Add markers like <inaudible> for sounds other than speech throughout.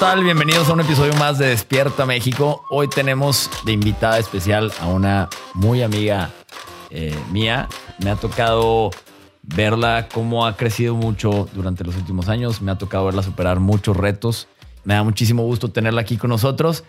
Bienvenidos a un episodio más de Despierta México. Hoy tenemos de invitada especial a una muy amiga eh, mía. Me ha tocado verla cómo ha crecido mucho durante los últimos años. Me ha tocado verla superar muchos retos. Me da muchísimo gusto tenerla aquí con nosotros.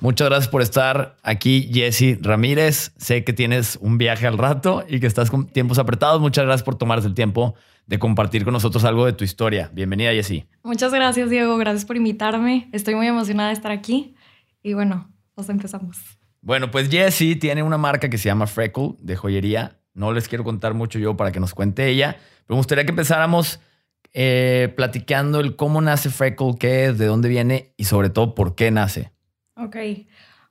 Muchas gracias por estar aquí, Jessy Ramírez. Sé que tienes un viaje al rato y que estás con tiempos apretados. Muchas gracias por tomarse el tiempo de compartir con nosotros algo de tu historia. Bienvenida, Jessy. Muchas gracias, Diego. Gracias por invitarme. Estoy muy emocionada de estar aquí. Y bueno, pues empezamos. Bueno, pues Jessy tiene una marca que se llama Freckle de joyería. No les quiero contar mucho yo para que nos cuente ella, pero me gustaría que empezáramos eh, platicando el cómo nace Freckle, qué es, de dónde viene y sobre todo por qué nace. Ok,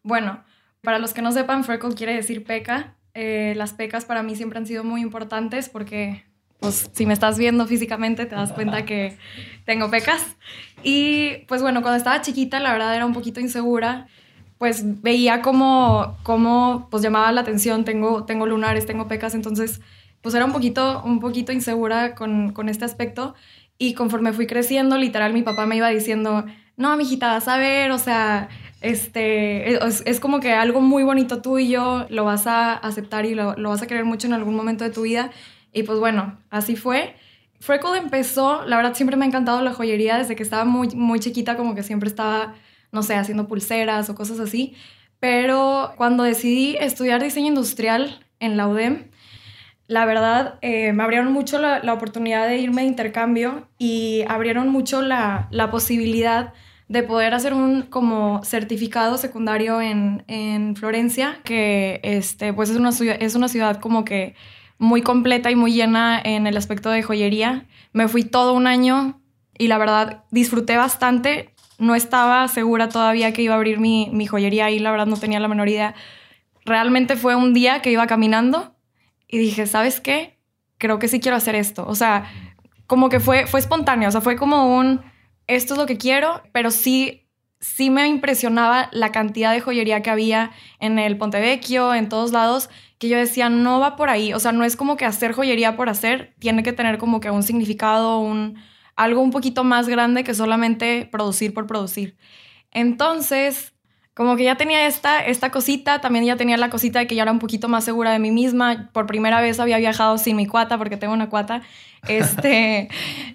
bueno, para los que no sepan, Freckle quiere decir peca. Eh, las pecas para mí siempre han sido muy importantes porque pues si me estás viendo físicamente te das cuenta que tengo pecas. Y pues bueno, cuando estaba chiquita la verdad era un poquito insegura, pues veía como, como pues llamaba la atención, tengo, tengo lunares, tengo pecas, entonces pues era un poquito, un poquito insegura con, con este aspecto. Y conforme fui creciendo, literal, mi papá me iba diciendo, no, mijita, vas a ver, o sea, este, es, es, como que algo muy bonito tuyo, lo vas a aceptar y lo, lo, vas a querer mucho en algún momento de tu vida. Y pues bueno, así fue. Freckle empezó, la verdad siempre me ha encantado la joyería desde que estaba muy, muy chiquita, como que siempre estaba, no sé, haciendo pulseras o cosas así. Pero cuando decidí estudiar diseño industrial en la UDEM, la verdad eh, me abrieron mucho la, la, oportunidad de irme de intercambio y abrieron mucho la, la, posibilidad de poder hacer un como certificado secundario en, en Florencia, que este, pues es una, es una ciudad como que muy completa y muy llena en el aspecto de joyería. Me fui todo un año y la verdad disfruté bastante. No estaba segura todavía que iba a abrir mi, mi joyería ahí, la verdad no tenía la menor idea. Realmente fue un día que iba caminando y dije, ¿sabes qué? Creo que sí quiero hacer esto. O sea, como que fue, fue espontáneo, o sea, fue como un, esto es lo que quiero, pero sí, sí me impresionaba la cantidad de joyería que había en el Pontevecchio, en todos lados, que yo decía, no va por ahí. O sea, no es como que hacer joyería por hacer, tiene que tener como que un significado, un, algo un poquito más grande que solamente producir por producir. Entonces, como que ya tenía esta, esta cosita, también ya tenía la cosita de que ya era un poquito más segura de mí misma. Por primera vez había viajado sin mi cuata, porque tengo una cuata. <laughs> Este,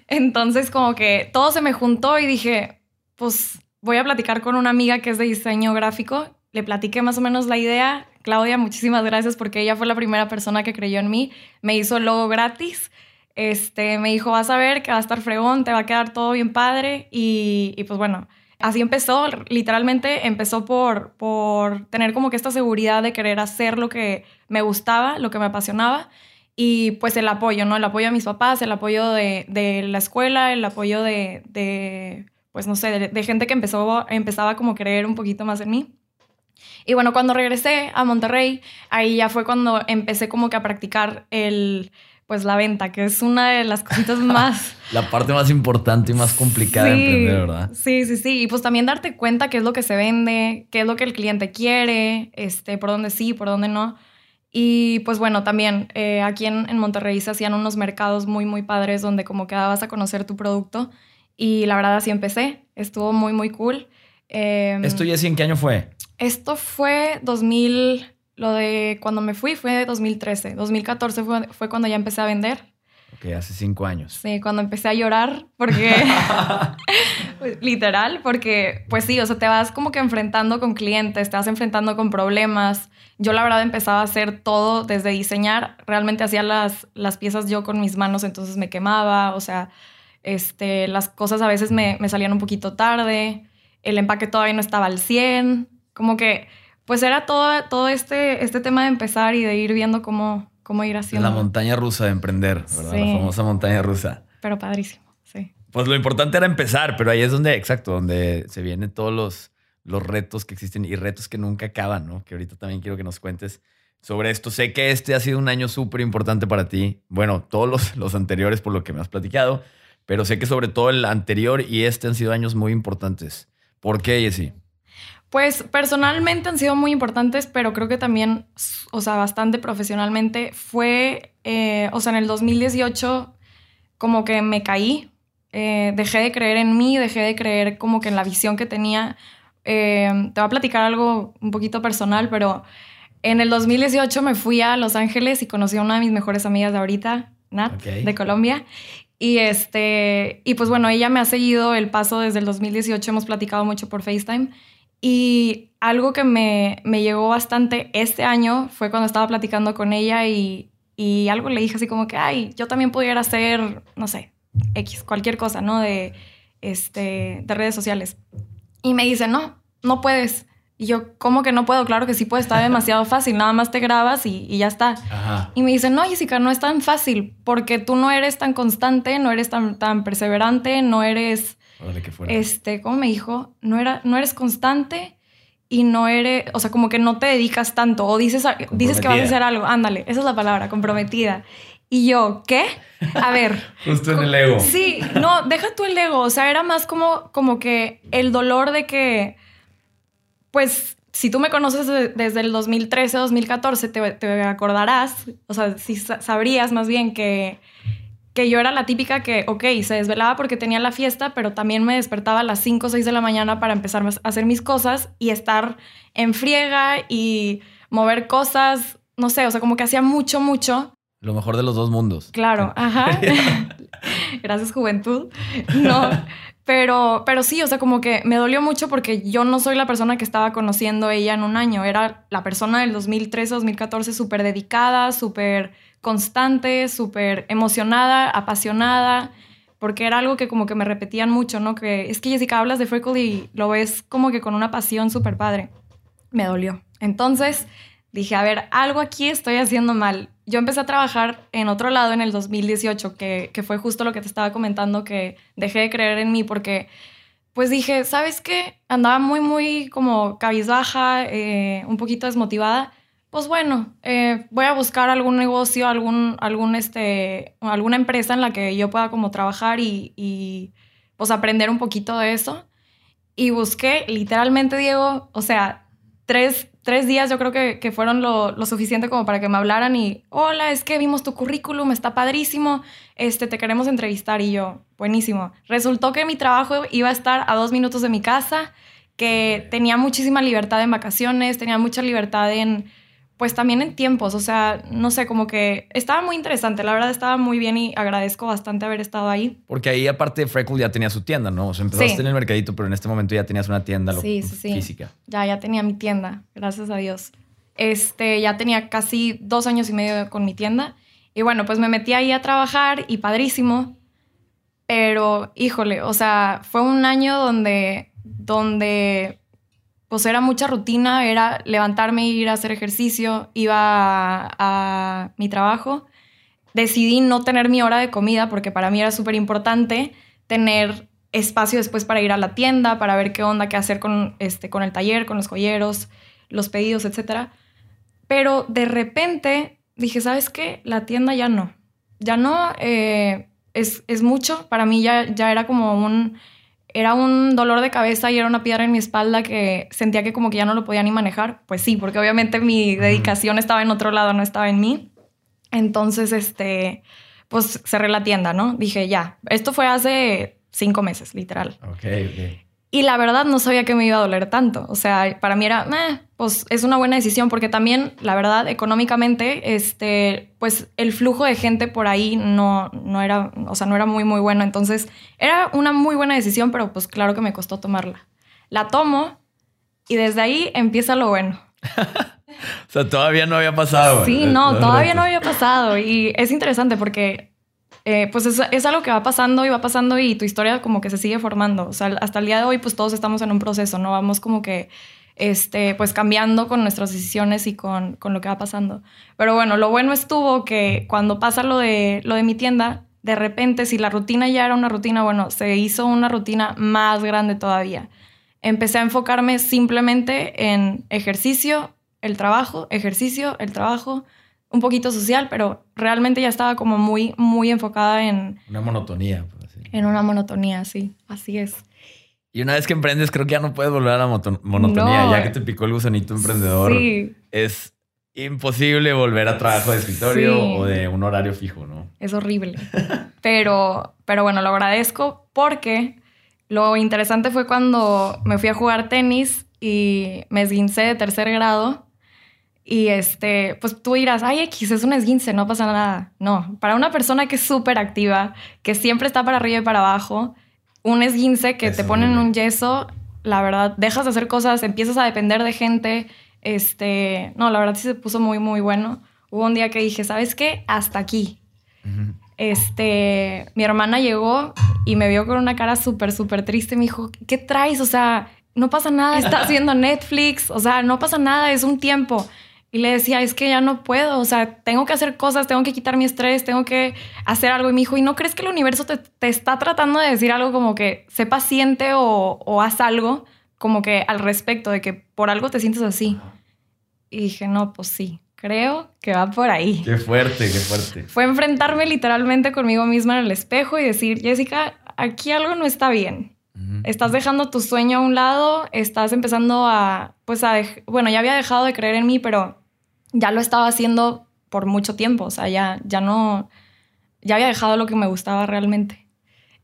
entonces, como que todo se me juntó y dije, pues voy a platicar con una amiga que es de diseño gráfico. Le platiqué más o menos la idea Claudia, muchísimas gracias porque ella fue la primera persona que creyó en mí. Me hizo el logo gratis. Este, me dijo, vas a ver que va a estar fregón, te va a quedar todo bien padre. Y, y pues bueno, así empezó. Literalmente empezó por, por tener como que esta seguridad de querer hacer lo que me gustaba, lo que me apasionaba. Y pues el apoyo, ¿no? El apoyo de mis papás, el apoyo de, de la escuela, el apoyo de, de pues no sé, de, de, gente que empezó, empezaba como a creer un poquito más en mí. Y bueno, cuando regresé a Monterrey, ahí ya fue cuando empecé como que a practicar el, pues la venta, que es una de las cositas <laughs> más... la parte más importante y más complicada sí, de emprender, ¿verdad? Sí, sí, sí. Y pues también darte cuenta qué es lo que se vende, qué es lo que el cliente quiere, este, por dónde sí, por dónde no. Y pues bueno, también eh, aquí en, en, Monterrey se hacían unos mercados muy, muy padres donde como que dabas a conocer tu producto. Y la verdad así empecé. Estuvo muy, muy cool. Eh, ¿Esto ya sí en qué año fue? Esto fue 2000, lo de cuando me fui fue 2013. 2014 fue, fue cuando ya empecé a vender. Ok, hace cinco años. Sí, cuando empecé a llorar, porque <laughs> <laughs> literal, porque pues sí, o sea, te vas como que enfrentando con clientes, te vas enfrentando con problemas. Yo la verdad empezaba a hacer todo desde diseñar, realmente hacía las, las piezas yo con mis manos, entonces me quemaba, o sea, este, las cosas a veces me, me salían un poquito tarde, el empaque todavía no estaba al 100, como que, pues era todo, todo este, este tema de empezar y de ir viendo cómo, cómo ir haciendo. La montaña rusa de emprender, ¿verdad? Sí. La famosa montaña rusa. Pero padrísimo, sí. Pues lo importante era empezar, pero ahí es donde, exacto, donde se vienen todos los, los retos que existen y retos que nunca acaban, ¿no? Que ahorita también quiero que nos cuentes sobre esto. Sé que este ha sido un año súper importante para ti. Bueno, todos los, los anteriores por lo que me has platicado, pero sé que sobre todo el anterior y este han sido años muy importantes. ¿Por qué, Jessy? Pues personalmente han sido muy importantes, pero creo que también, o sea, bastante profesionalmente. Fue, eh, o sea, en el 2018 como que me caí, Eh, dejé de creer en mí, dejé de creer como que en la visión que tenía. Eh, te voy a platicar algo un poquito personal, pero en el 2018 me fui a Los Ángeles y conocí a una de mis mejores amigas de ahorita, Nat, de Colombia. Y este, y pues bueno, ella me ha seguido el paso desde el 2018, hemos platicado mucho por FaceTime. Y algo que me, me llegó bastante este año fue cuando estaba platicando con ella y, y algo le dije así como que, ay, yo también pudiera hacer, no sé, X, cualquier cosa, ¿no? De, este, de redes sociales. Y me dice, no, no puedes. Y yo, ¿cómo que no puedo? Claro que sí puede, está demasiado fácil, nada más te grabas y, y ya está. Y me dice, no, Jessica, no es tan fácil, porque tú no eres tan constante, no eres tan, tan perseverante, no eres... Este, ¿cómo me dijo? No, era, no eres constante y no eres, o sea, como que no te dedicas tanto o dices, dices que vas a hacer algo, ándale, esa es la palabra, comprometida. Y yo, ¿qué? A ver. <laughs> Justo en el ego. Sí, no, deja tú el ego. O sea, era más como, como que el dolor de que, pues, si tú me conoces desde el 2013, 2014, te, te acordarás, o sea, si sabrías más bien que, que yo era la típica que, ok, se desvelaba porque tenía la fiesta, pero también me despertaba a las 5 o 6 de la mañana para empezar a hacer mis cosas y estar en friega y mover cosas, no sé, o sea, como que hacía mucho, mucho lo mejor de los dos mundos. Claro, <laughs> ajá. <laughs> Gracias, juventud. No, pero, pero sí, o sea, como que me dolió mucho porque yo no soy la persona que estaba conociendo ella en un año. Era la persona del 2013, 2014 súper dedicada, súper constante, súper emocionada, apasionada, porque era algo que como que me repetían mucho, ¿no? Que es que Jessica hablas de Freckle y lo ves como que con una pasión súper padre. Me dolió. Entonces dije, a ver, algo aquí estoy haciendo mal yo empecé a trabajar en otro lado en el 2018, que, que, fue justo lo que te estaba comentando, que dejé de creer en mí porque, pues dije, ¿sabes qué? Andaba muy, muy como cabizbaja, eh, un poquito desmotivada. Pues bueno, eh, voy a buscar algún negocio, algún, algún este, alguna empresa en la que yo pueda como trabajar y, y pues aprender un poquito de eso. Y busqué literalmente, Diego, o sea, tres, tres días yo creo que, que fueron lo, lo, suficiente como para que me hablaran y, hola, es que vimos tu currículum, está padrísimo, este, te queremos entrevistar y yo, buenísimo. Resultó que mi trabajo iba a estar a dos minutos de mi casa, que tenía muchísima libertad en vacaciones, tenía mucha libertad en pues también en tiempos, o sea, no sé, como que estaba muy interesante, la verdad estaba muy bien y agradezco bastante haber estado ahí. Porque ahí aparte Freckle ya tenía su tienda, ¿no? O sea, empezaste en el mercadito, pero en este momento ya tenías una tienda sí, sí, física. Ya, ya tenía mi tienda, gracias a Dios. Este, ya tenía casi dos años y medio con mi tienda. Y bueno, pues me metí ahí a trabajar y padrísimo. Pero, híjole, o sea, fue un año donde, donde pues era mucha rutina, era levantarme, ir a hacer ejercicio, iba a, mi trabajo. Decidí no tener mi hora de comida porque para mí era súper importante tener espacio después para ir a la tienda, para ver qué onda, qué hacer con, este, con el taller, con los joyeros, los pedidos, etc. Pero de repente dije, ¿sabes qué? La tienda ya no. Ya no, eh, es, es, mucho. Para mí ya, ya era como un era un dolor de cabeza y era una piedra en mi espalda que sentía que como que ya no lo podía ni manejar. Pues sí, porque obviamente mi dedicación estaba en otro lado, no estaba en mí. Entonces, este, pues cerré la tienda, ¿no? Dije, ya, esto fue hace cinco meses, literal. Ok, ok. Y la verdad no sabía que me iba a doler tanto. O sea, para mí era, eh, pues es una buena decisión porque también, la verdad, económicamente, este, pues el flujo de gente por ahí no, no era, o sea, no era muy, muy bueno. Entonces, era una muy buena decisión, pero pues claro que me costó tomarla. La tomo y desde ahí empieza lo bueno. <laughs> o sea, todavía no había pasado. Sí, no, todavía no había pasado. Y es interesante porque eh, pues es, algo que va pasando y va pasando y tu historia como que se sigue formando. O sea, hasta el día de hoy pues todos estamos en un proceso, ¿no? Vamos como que, este, pues cambiando con nuestras decisiones y con, con lo que va pasando. Pero bueno, lo bueno estuvo que cuando pasa lo de, lo de mi tienda, de repente si la rutina ya era una rutina, bueno, se hizo una rutina más grande todavía. Empecé a enfocarme simplemente en ejercicio, el trabajo, ejercicio, el trabajo, un poquito social, pero realmente ya estaba como muy, muy enfocada en... Una monotonía, por así En una monotonía, sí, así es. Y una vez que emprendes, creo que ya no puedes volver a la monotonía, ya que te picó el gusanito emprendedor. Sí. Es imposible volver a trabajo de escritorio o de un horario fijo, ¿no? Es horrible. <laughs> Pero, pero bueno, lo agradezco porque lo interesante fue cuando me fui a jugar tenis y me esguincé de tercer grado. Y este, pues tú dirás, ay, X, es un esguince, no pasa nada. No, para una persona que es súper activa, que siempre está para arriba y para abajo, un esguince que te ponen un yeso, la verdad, dejas de hacer cosas, empiezas a depender de gente. Este, no, la verdad sí se puso muy, muy bueno. Hubo un día que dije, ¿sabes qué? Hasta aquí. Este, mi hermana llegó y me vio con una cara súper, súper triste. Me dijo, ¿qué traes? O sea, no pasa nada, está haciendo <laughs> Netflix, o sea, no pasa nada, es un tiempo. Y le decía, es que ya no puedo, o sea, tengo que hacer cosas, tengo que quitar mi estrés, tengo que hacer algo. Y me dijo, ¿y no crees que el universo te, está tratando de decir algo como que sé paciente o, o, haz algo como que al respecto de que por algo te sientes así? Y dije, no, pues sí, creo que va por ahí. Qué fuerte, qué fuerte. Fue enfrentarme literalmente conmigo misma en el espejo y decir, Jessica, aquí algo no está bien. Estás dejando tu sueño a un lado, estás empezando a, pues a, bueno, ya había dejado de creer en mí, pero ya lo estaba haciendo por mucho tiempo, o sea, ya, ya no, ya había dejado lo que me gustaba realmente.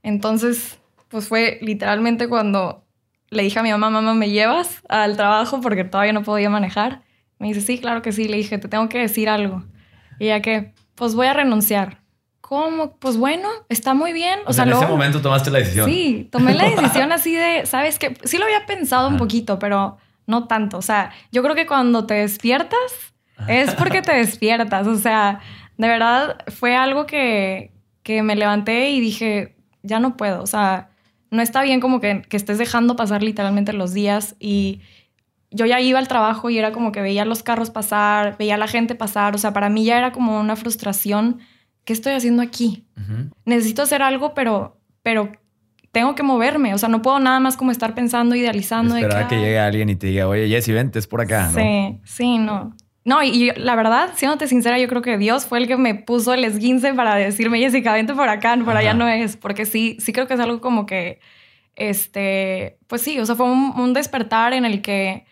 Entonces, pues fue literalmente cuando le dije a mi mamá, mamá, ¿me llevas al trabajo? Porque todavía no podía manejar. Me dice, sí, claro que sí. Le dije, te tengo que decir algo. Y ya que, pues voy a renunciar. ¿Cómo? Pues bueno, está muy bien. O, sea, en ese momento tomaste la decisión. Sí, tomé la <laughs> decisión así de, ¿sabes qué? Sí lo había pensado un poquito, pero no tanto. O sea, yo creo que cuando te despiertas es porque te despiertas. O sea, de verdad fue algo que, que me levanté y dije, ya no puedo. O sea, no está bien como que, que estés dejando pasar literalmente los días y yo ya iba al trabajo y era como que veía los carros pasar, veía a la gente pasar. O sea, para mí ya era como una frustración ¿qué estoy haciendo aquí? Necesito hacer algo, pero, pero tengo que moverme. O sea, no puedo nada más como estar pensando, idealizando. Esperar que, llegue alguien y te diga, oye, Jessy, vente, es por acá. Sí, sí, no. No, y, la verdad, siéndote sincera, yo creo que Dios fue el que me puso el esguince para decirme, Jessica, vente por acá, por allá no es. Porque sí, sí creo que es algo como que, este, pues sí, o sea, fue un despertar en el que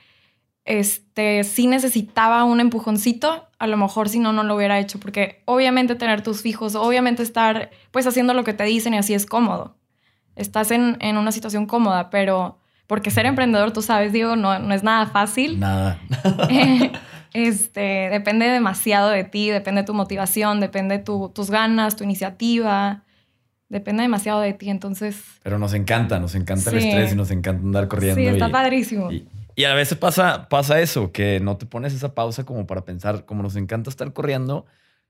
este, sí necesitaba un empujoncito, a lo mejor si no, no lo hubiera hecho, porque obviamente tener tus fijos, obviamente estar pues haciendo lo que te dicen y así es cómodo. Estás en, en una situación cómoda, pero porque ser emprendedor, tú sabes, digo, no, no es nada fácil. Nada. <laughs> este, depende demasiado de ti, depende de tu motivación, depende de tus ganas, tu iniciativa. Depende demasiado de ti, entonces... Pero nos encanta, nos encanta el estrés y nos encanta andar corriendo. Sí, está padrísimo. Y a veces pasa, pasa eso, que no te pones esa pausa como para pensar, como nos encanta estar corriendo,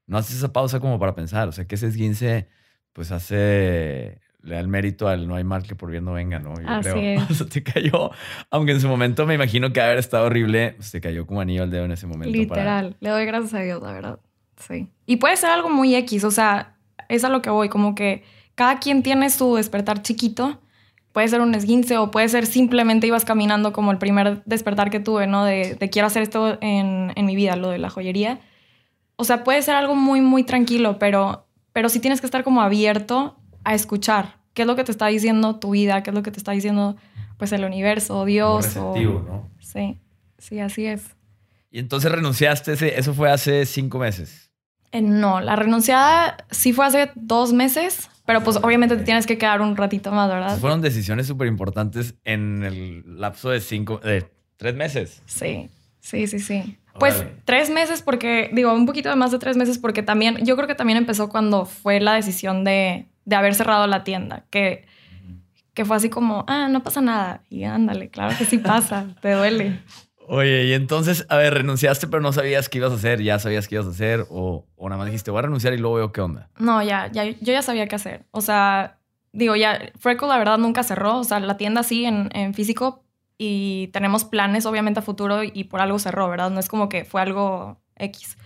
no haces esa pausa como para pensar. O sea, que ese esguince, pues hace, le da el mérito al no hay mal que por bien no venga, ¿no? Yo Así creo. Es. <laughs> O sea, te cayó, aunque en su momento me imagino que haber estado horrible, pues te cayó como anillo al dedo en ese momento. Literal, le doy gracias a Dios, la verdad. Sí. Y puede ser algo muy X, o sea, es a lo que voy, como que cada quien tiene su despertar chiquito puede ser un esguince o puede ser simplemente ibas caminando como el primer despertar que tuve, ¿no? De, quiero hacer esto en, mi vida, lo de la joyería. O sea, puede ser algo muy, muy tranquilo, pero, pero sí tienes que estar como abierto a escuchar qué es lo que te está diciendo tu vida, qué es lo que te está diciendo pues el universo, Dios. o... ¿no? Sí, sí, así es. Y entonces renunciaste, eso fue hace cinco meses. Eh, no, la renunciada sí fue hace dos meses, pero pues obviamente te tienes que quedar un ratito más, ¿verdad? Fueron decisiones súper importantes en el lapso de cinco, de tres meses. Sí, sí, sí, sí. Pues tres meses porque, digo, un poquito más de tres meses porque también, yo creo que también empezó cuando fue la decisión de, de haber cerrado la tienda, que, que fue así como, ah, no pasa nada. Y ándale, claro que sí pasa, <laughs> te duele. Oye, y entonces, a ver, renunciaste, pero no sabías qué ibas a hacer, ya sabías qué ibas a hacer, o, o nada más dijiste, voy a renunciar y luego veo qué onda. No, ya, ya, yo ya sabía qué hacer. O sea, digo, ya, Freckle la verdad nunca cerró, o sea, la tienda sí en, en físico y tenemos planes obviamente a futuro y por algo cerró, ¿verdad? No es como que fue algo X.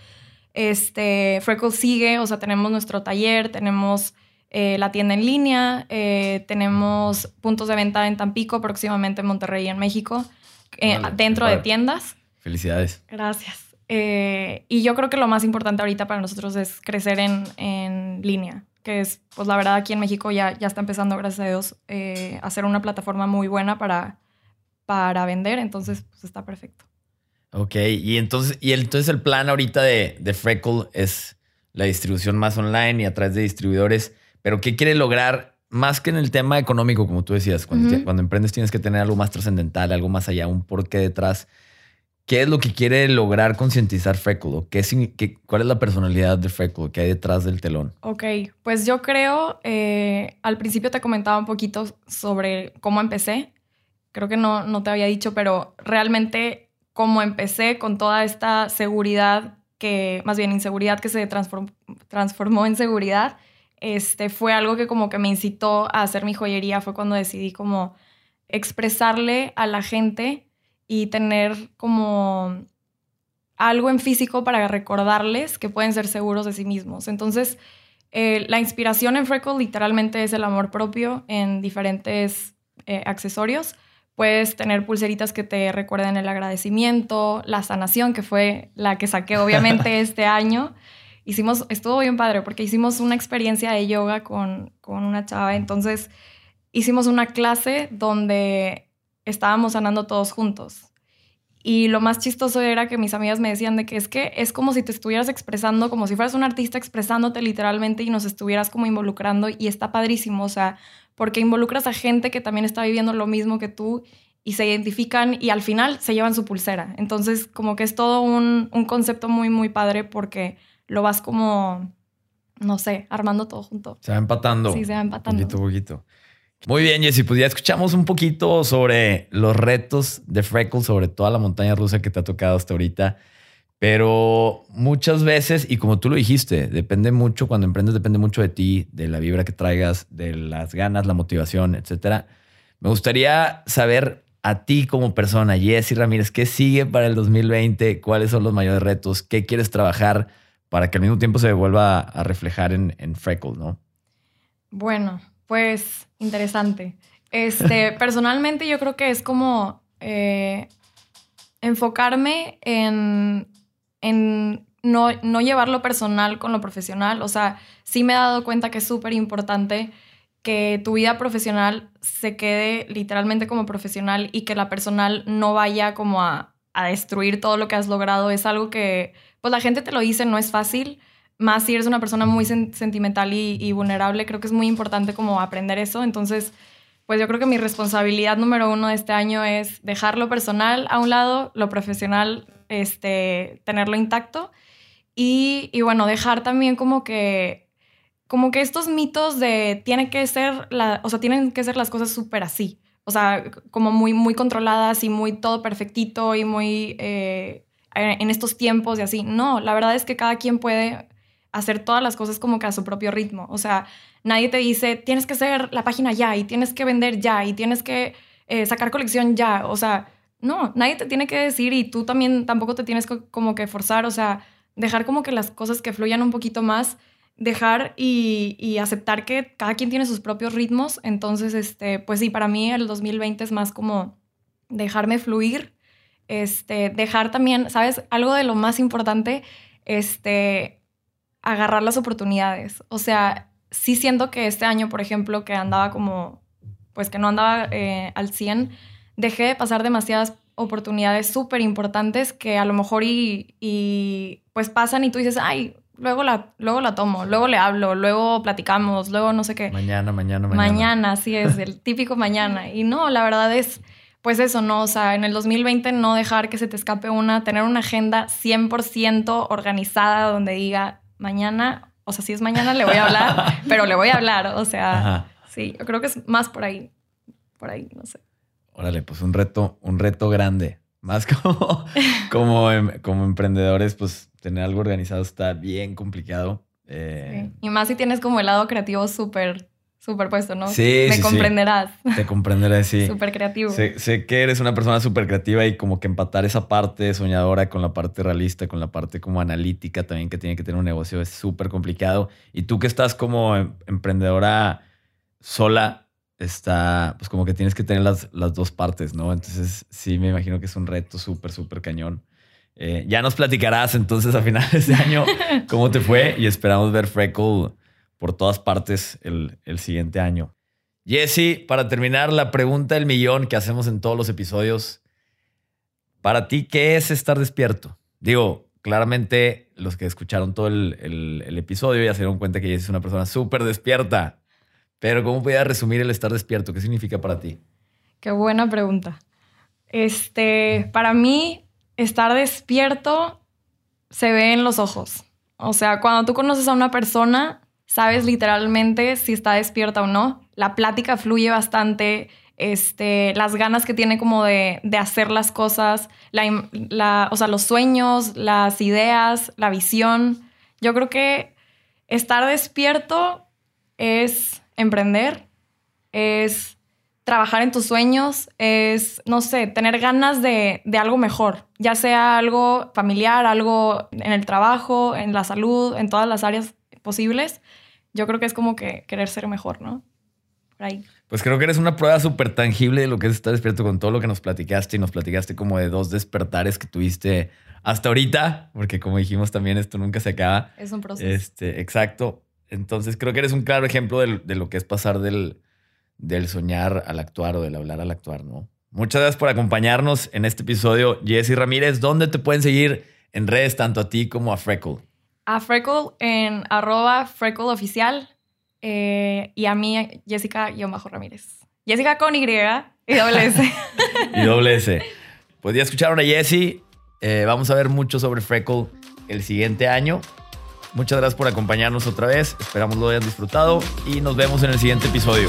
Este, Freckle sigue, o sea, tenemos nuestro taller, tenemos eh, la tienda en línea, eh, tenemos puntos de venta en Tampico, próximamente en Monterrey y en México. Eh, dentro de tiendas. Felicidades. Gracias. Y yo creo que lo más importante ahorita para nosotros es crecer en, en, línea, que es, pues la verdad aquí en México ya, ya está empezando, gracias a Dios, a ser una plataforma muy buena para, para vender, entonces pues está perfecto. Ok, y entonces, y entonces el plan ahorita de, de Freckle es la distribución más online y a través de distribuidores, pero ¿qué quiere lograr? Más que en el tema económico, como tú decías, cuando, emprendes tienes que tener algo más trascendental, algo más allá, un porqué detrás. ¿Qué es lo que quiere lograr concientizar Freckle? ¿O qué, qué- ¿Cuál es la personalidad de Freckle? ¿Qué hay detrás del telón? Ok, pues yo creo, eh, al principio te comentaba un poquito sobre cómo empecé. Creo que no, no te había dicho, pero realmente cómo empecé con toda esta seguridad, que más bien inseguridad que se transform- transformó en seguridad, este, fue algo que como que me incitó a hacer mi joyería. Fue cuando decidí como expresarle a la gente y tener como algo en físico para recordarles que pueden ser seguros de sí mismos. Entonces, eh, la inspiración en Freckle literalmente es el amor propio en diferentes eh, accesorios. Puedes tener pulseritas que te recuerden el agradecimiento, la sanación, que fue la que saqué obviamente <laughs> este año. Hicimos, estuvo bien padre porque hicimos una experiencia de yoga con, con una chava. Entonces, hicimos una clase donde estábamos sanando todos juntos. Y lo más chistoso era que mis amigas me decían de que es que es como si te estuvieras expresando, como si fueras un artista expresándote literalmente y nos estuvieras como involucrando y está padrísimo, o sea, porque involucras a gente que también está viviendo lo mismo que tú y se identifican y al final se llevan su pulsera. Entonces, como que es todo un, un concepto muy, muy padre porque lo vas como, no sé, armando todo junto. Se va empatando. Sí, se va empatando. Poquito a poquito. Muy bien, Jessy, pues ya escuchamos un poquito sobre los retos de Freckle, sobre toda la montaña rusa que te ha tocado hasta ahorita. Pero muchas veces, y como tú lo dijiste, depende mucho, cuando emprendes depende mucho de ti, de la vibra que traigas, de las ganas, la motivación, etcétera. Me gustaría saber a ti como persona, Jessy Ramírez, ¿qué sigue para el 2020? ¿Cuáles son los mayores retos? ¿Qué quieres trabajar para que al mismo tiempo se vuelva a reflejar en, en Freckle, no? Bueno, pues interesante. Este, <laughs> personalmente yo creo que es como eh, enfocarme en, en no, no llevar lo personal con lo profesional. O sea, sí me he dado cuenta que es súper importante que tu vida profesional se quede literalmente como profesional y que la personal no vaya como a, a destruir todo lo que has logrado. Es algo que, pues la gente te lo dice, no es fácil más si eres una persona muy sen sentimental y, y, vulnerable, creo que es muy importante como aprender eso. Entonces, pues yo creo que mi responsabilidad número uno de este año es dejar lo personal a un lado, lo profesional, este, tenerlo intacto. Y, y bueno, dejar también como que, como que estos mitos de tiene que ser, la, o sea, tienen que ser las cosas súper así. O sea, como muy, muy controladas y muy todo perfectito y muy eh, en estos tiempos y así. No, la verdad es que cada quien puede hacer todas las cosas como que a su propio ritmo. O sea, nadie te dice, tienes que hacer la página ya y tienes que vender ya y tienes que eh, sacar colección ya. O sea, no, nadie te tiene que decir y tú también tampoco te tienes co como que forzar. O sea, dejar como que las cosas que fluyan un poquito más, dejar y, y, aceptar que cada quien tiene sus propios ritmos. Entonces, este, pues sí, para mí el 2020 es más como dejarme fluir, este, dejar también, ¿sabes? Algo de lo más importante, este, agarrar las oportunidades. O sea, sí siento que este año, por ejemplo, que andaba como, pues que no andaba eh, al 100, dejé de pasar demasiadas oportunidades súper importantes que a lo mejor y, y, pues pasan y tú dices, ay, luego la, luego la tomo, luego le hablo, luego platicamos, luego no sé qué. Mañana, mañana, mañana. Mañana, así es, el típico mañana. Y no, la verdad es, pues eso, ¿no? O sea, en el 2020 no dejar que se te escape una, tener una agenda 100% organizada donde diga, mañana, o sea, si es mañana le voy a hablar, <laughs> pero le voy a hablar, o sea, Ajá. sí, yo creo que es más por ahí, por ahí, no sé. Órale, pues un reto, un reto grande. Más <laughs> como, como, como emprendedores, pues tener algo organizado está bien complicado. Eh, sí. Y más si tienes como el lado creativo súper, súper puesto, ¿no? Sí, Me sí, comprenderás. Sí. <laughs> Te comprenderé, sí. Súper creativo. Sé, sé, que eres una persona súper creativa y como que empatar esa parte soñadora con la parte realista, con la parte como analítica también que tiene que tener un negocio es súper complicado. Y tú que estás como em, emprendedora sola, está, pues como que tienes que tener las, las dos partes, ¿no? Entonces sí me imagino que es un reto súper, súper cañón. Eh, ya nos platicarás entonces a <laughs> finales de año cómo te fue y esperamos ver Freckle por todas partes el, el siguiente año. Jesse, para terminar, la pregunta del millón que hacemos en todos los episodios. Para ti, ¿qué es estar despierto? Digo, claramente los que escucharon todo el, episodio ya se dieron cuenta que ella es una persona súper despierta. Pero ¿cómo podía resumir el estar despierto? ¿Qué significa para ti? Qué buena pregunta. Este, para mí, estar despierto se ve en los ojos. O sea, cuando tú conoces a una persona, sabes literalmente si está despierta o no. La plática fluye bastante, este, las ganas que tiene como de, hacer las cosas, la, o sea, los sueños, las ideas, la visión. Yo creo que estar despierto es emprender, es trabajar en tus sueños, es, no sé, tener ganas de, de, algo mejor, ya sea algo familiar, algo en el trabajo, en la salud, en todas las áreas posibles. Yo creo que es como que querer ser mejor, ¿no? Por ahí. Pues creo que eres una prueba súper tangible de lo que es estar despierto con todo lo que nos platicaste y nos platicaste como de dos despertares que tuviste hasta ahorita, porque como dijimos también esto nunca se acaba. Es un proceso. Este, exacto. Entonces creo que eres un claro ejemplo de, lo que es pasar del, del soñar al actuar o del hablar al actuar, ¿no? Muchas gracias por acompañarnos en este episodio. Jesse Ramírez, ¿dónde te pueden seguir en redes tanto a ti como a Freckle? A Freckle en arroba Freckle oficial eh, y a mí, Jessica-Ramírez. Jessica con Y y doble S. <laughs> y doble S. Pues ya escucharon a Jessie. Eh, vamos a ver mucho sobre Freckle el siguiente año. Muchas gracias por acompañarnos otra vez. Esperamos lo hayan disfrutado y nos vemos en el siguiente episodio.